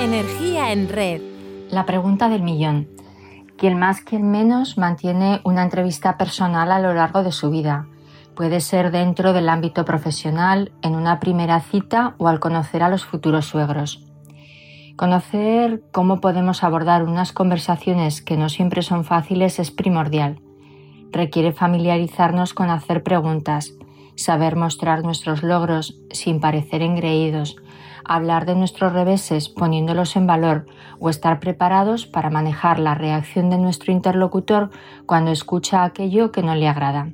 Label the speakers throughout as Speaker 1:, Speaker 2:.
Speaker 1: Energía en red.
Speaker 2: La pregunta del millón. Quien más, quien menos mantiene una entrevista personal a lo largo de su vida. Puede ser dentro del ámbito profesional, en una primera cita o al conocer a los futuros suegros. Conocer cómo podemos abordar unas conversaciones que no siempre son fáciles es primordial. Requiere familiarizarnos con hacer preguntas, saber mostrar nuestros logros sin parecer engreídos, hablar de nuestros reveses poniéndolos en valor o estar preparados para manejar la reacción de nuestro interlocutor cuando escucha aquello que no le agrada.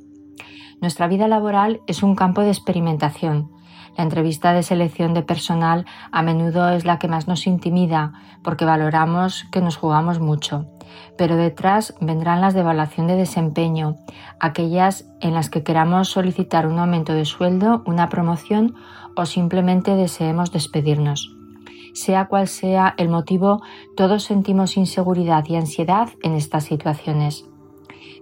Speaker 2: Nuestra vida laboral es un campo de experimentación. La entrevista de selección de personal a menudo es la que más nos intimida porque valoramos que nos jugamos mucho. Pero detrás vendrán las de evaluación de desempeño, aquellas en las que queramos solicitar un aumento de sueldo, una promoción o simplemente deseemos despedirnos. Sea cual sea el motivo, todos sentimos inseguridad y ansiedad en estas situaciones.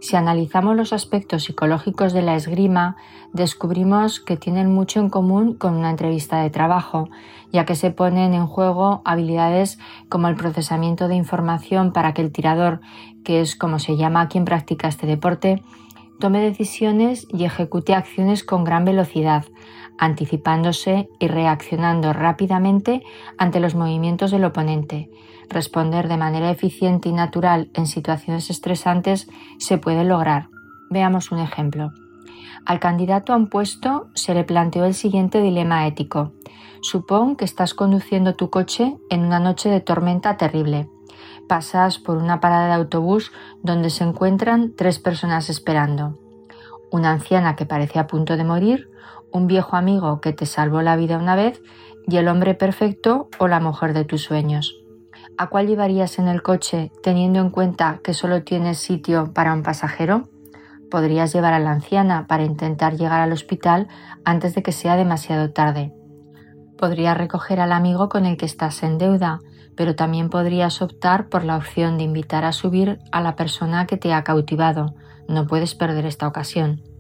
Speaker 2: Si analizamos los aspectos psicológicos de la esgrima, descubrimos que tienen mucho en común con una entrevista de trabajo, ya que se ponen en juego habilidades como el procesamiento de información para que el tirador, que es como se llama quien practica este deporte, tome decisiones y ejecute acciones con gran velocidad, anticipándose y reaccionando rápidamente ante los movimientos del oponente. Responder de manera eficiente y natural en situaciones estresantes se puede lograr. Veamos un ejemplo. Al candidato a un puesto se le planteó el siguiente dilema ético. Supón que estás conduciendo tu coche en una noche de tormenta terrible. Pasas por una parada de autobús donde se encuentran tres personas esperando. Una anciana que parece a punto de morir, un viejo amigo que te salvó la vida una vez y el hombre perfecto o la mujer de tus sueños. ¿A cuál llevarías en el coche teniendo en cuenta que solo tienes sitio para un pasajero? Podrías llevar a la anciana para intentar llegar al hospital antes de que sea demasiado tarde. Podrías recoger al amigo con el que estás en deuda, pero también podrías optar por la opción de invitar a subir a la persona que te ha cautivado. No puedes perder esta ocasión.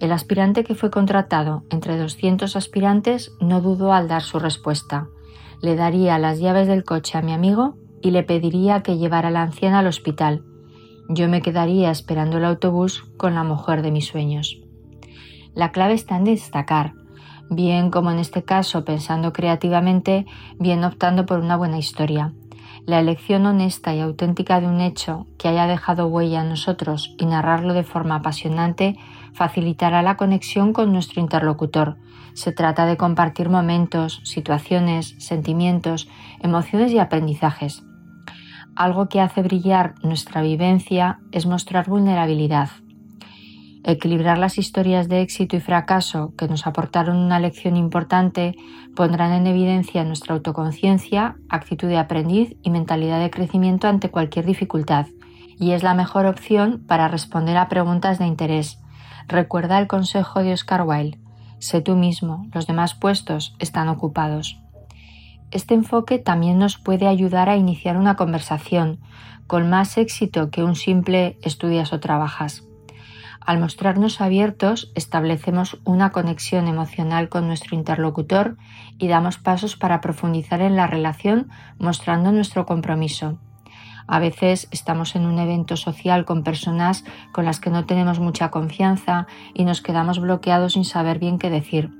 Speaker 2: El aspirante que fue contratado entre 200 aspirantes no dudó al dar su respuesta. Le daría las llaves del coche a mi amigo y le pediría que llevara a la anciana al hospital. Yo me quedaría esperando el autobús con la mujer de mis sueños. La clave está en destacar, bien como en este caso pensando creativamente, bien optando por una buena historia. La elección honesta y auténtica de un hecho que haya dejado huella en nosotros y narrarlo de forma apasionante facilitará la conexión con nuestro interlocutor. Se trata de compartir momentos, situaciones, sentimientos, emociones y aprendizajes. Algo que hace brillar nuestra vivencia es mostrar vulnerabilidad. Equilibrar las historias de éxito y fracaso que nos aportaron una lección importante pondrán en evidencia nuestra autoconciencia, actitud de aprendiz y mentalidad de crecimiento ante cualquier dificultad, y es la mejor opción para responder a preguntas de interés, Recuerda el consejo de Oscar Wilde. Sé tú mismo, los demás puestos están ocupados. Este enfoque también nos puede ayudar a iniciar una conversación con más éxito que un simple estudias o trabajas. Al mostrarnos abiertos, establecemos una conexión emocional con nuestro interlocutor y damos pasos para profundizar en la relación mostrando nuestro compromiso. A veces estamos en un evento social con personas con las que no tenemos mucha confianza y nos quedamos bloqueados sin saber bien qué decir.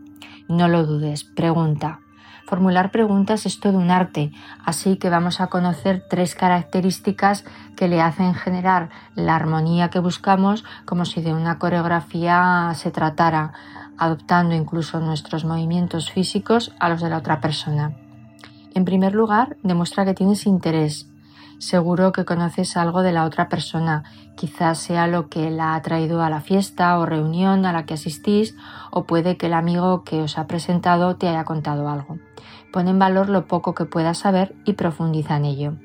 Speaker 2: No lo dudes, pregunta. Formular preguntas es todo un arte, así que vamos a conocer tres características que le hacen generar la armonía que buscamos como si de una coreografía se tratara, adoptando incluso nuestros movimientos físicos a los de la otra persona. En primer lugar, demuestra que tienes interés, Seguro que conoces algo de la otra persona, quizás sea lo que la ha traído a la fiesta o reunión a la que asistís o puede que el amigo que os ha presentado te haya contado algo. Pon en valor lo poco que puedas saber y profundiza en ello.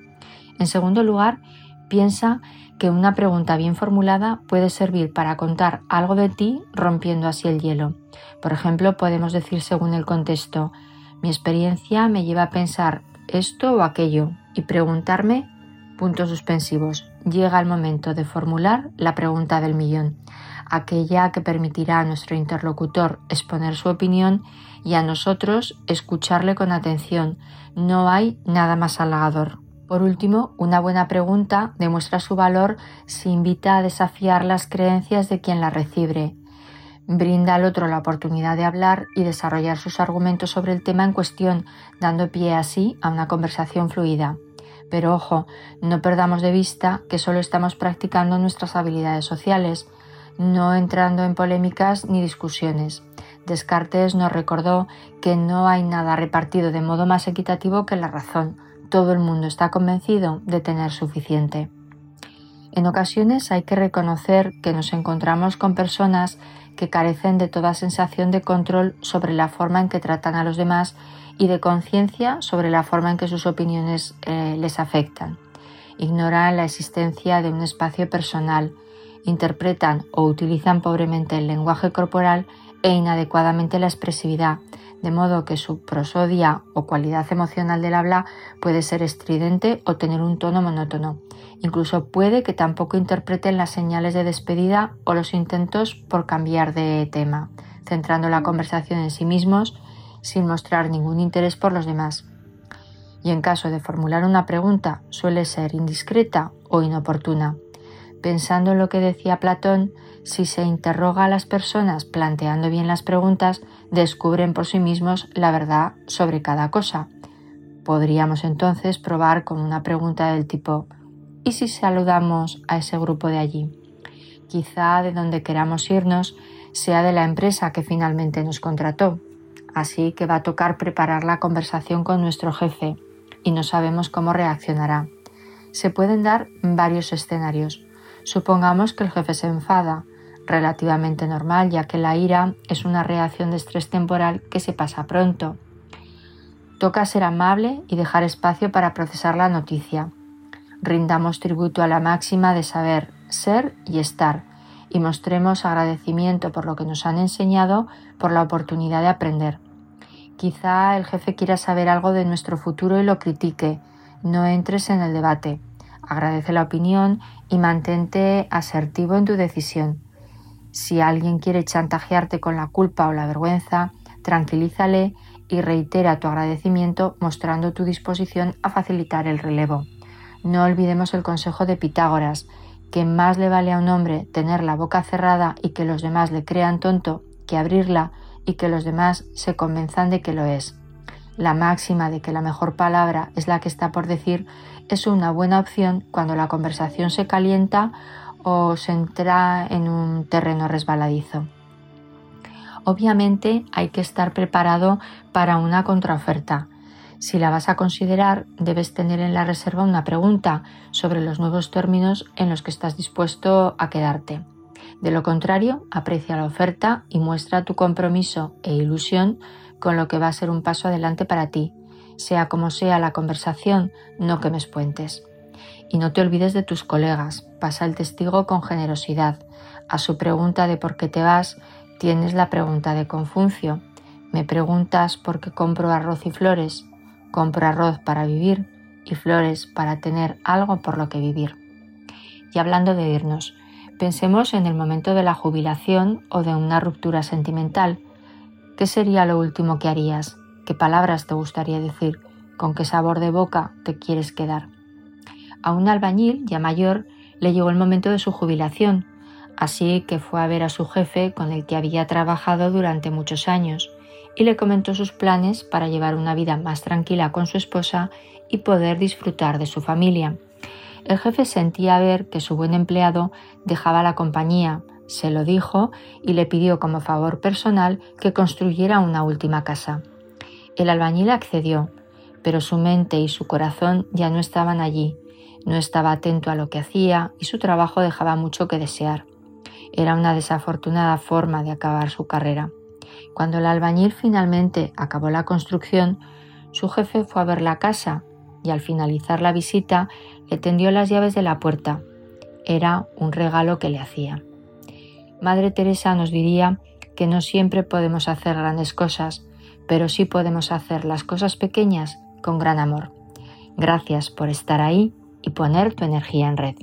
Speaker 2: En segundo lugar, piensa que una pregunta bien formulada puede servir para contar algo de ti rompiendo así el hielo. Por ejemplo, podemos decir según el contexto, mi experiencia me lleva a pensar esto o aquello y preguntarme puntos suspensivos. Llega el momento de formular la pregunta del millón. aquella que permitirá a nuestro interlocutor exponer su opinión y a nosotros escucharle con atención. No hay nada más halagador. Por último, una buena pregunta demuestra su valor si invita a desafiar las creencias de quien la recibe. Brinda al otro la oportunidad de hablar y desarrollar sus argumentos sobre el tema en cuestión, dando pie así a una conversación fluida. Pero ojo, no perdamos de vista que solo estamos practicando nuestras habilidades sociales, no entrando en polémicas ni discusiones. Descartes nos recordó que no hay nada repartido de modo más equitativo que la razón. Todo el mundo está convencido de tener suficiente. En ocasiones hay que reconocer que nos encontramos con personas que carecen de toda sensación de control sobre la forma en que tratan a los demás y de conciencia sobre la forma en que sus opiniones eh, les afectan. Ignoran la existencia de un espacio personal, interpretan o utilizan pobremente el lenguaje corporal e inadecuadamente la expresividad, de modo que su prosodia o cualidad emocional del habla puede ser estridente o tener un tono monótono. Incluso puede que tampoco interpreten las señales de despedida o los intentos por cambiar de tema, centrando la conversación en sí mismos sin mostrar ningún interés por los demás. Y en caso de formular una pregunta suele ser indiscreta o inoportuna. Pensando en lo que decía Platón, si se interroga a las personas planteando bien las preguntas, descubren por sí mismos la verdad sobre cada cosa. Podríamos entonces probar con una pregunta del tipo ¿y si saludamos a ese grupo de allí? Quizá de donde queramos irnos sea de la empresa que finalmente nos contrató. Así que va a tocar preparar la conversación con nuestro jefe y no sabemos cómo reaccionará. Se pueden dar varios escenarios. Supongamos que el jefe se enfada, relativamente normal ya que la ira es una reacción de estrés temporal que se pasa pronto. Toca ser amable y dejar espacio para procesar la noticia. Rindamos tributo a la máxima de saber ser y estar y mostremos agradecimiento por lo que nos han enseñado, por la oportunidad de aprender. Quizá el jefe quiera saber algo de nuestro futuro y lo critique. No entres en el debate. Agradece la opinión y mantente asertivo en tu decisión. Si alguien quiere chantajearte con la culpa o la vergüenza, tranquilízale y reitera tu agradecimiento mostrando tu disposición a facilitar el relevo. No olvidemos el consejo de Pitágoras, que más le vale a un hombre tener la boca cerrada y que los demás le crean tonto que abrirla y que los demás se convenzan de que lo es. La máxima de que la mejor palabra es la que está por decir es una buena opción cuando la conversación se calienta o se entra en un terreno resbaladizo. Obviamente hay que estar preparado para una contraoferta. Si la vas a considerar, debes tener en la reserva una pregunta sobre los nuevos términos en los que estás dispuesto a quedarte. De lo contrario, aprecia la oferta y muestra tu compromiso e ilusión con lo que va a ser un paso adelante para ti, sea como sea la conversación, no quemes puentes. Y no te olvides de tus colegas, pasa el testigo con generosidad. A su pregunta de por qué te vas, tienes la pregunta de Confucio. Me preguntas por qué compro arroz y flores. Compro arroz para vivir y flores para tener algo por lo que vivir. Y hablando de irnos, pensemos en el momento de la jubilación o de una ruptura sentimental. ¿Qué sería lo último que harías? ¿Qué palabras te gustaría decir? ¿Con qué sabor de boca te quieres quedar? A un albañil ya mayor le llegó el momento de su jubilación, así que fue a ver a su jefe con el que había trabajado durante muchos años y le comentó sus planes para llevar una vida más tranquila con su esposa y poder disfrutar de su familia. El jefe sentía ver que su buen empleado dejaba la compañía, se lo dijo y le pidió como favor personal que construyera una última casa. El albañil accedió, pero su mente y su corazón ya no estaban allí, no estaba atento a lo que hacía y su trabajo dejaba mucho que desear. Era una desafortunada forma de acabar su carrera. Cuando el albañil finalmente acabó la construcción, su jefe fue a ver la casa y al finalizar la visita le tendió las llaves de la puerta. Era un regalo que le hacía. Madre Teresa nos diría que no siempre podemos hacer grandes cosas, pero sí podemos hacer las cosas pequeñas con gran amor. Gracias por estar ahí y poner tu energía en red.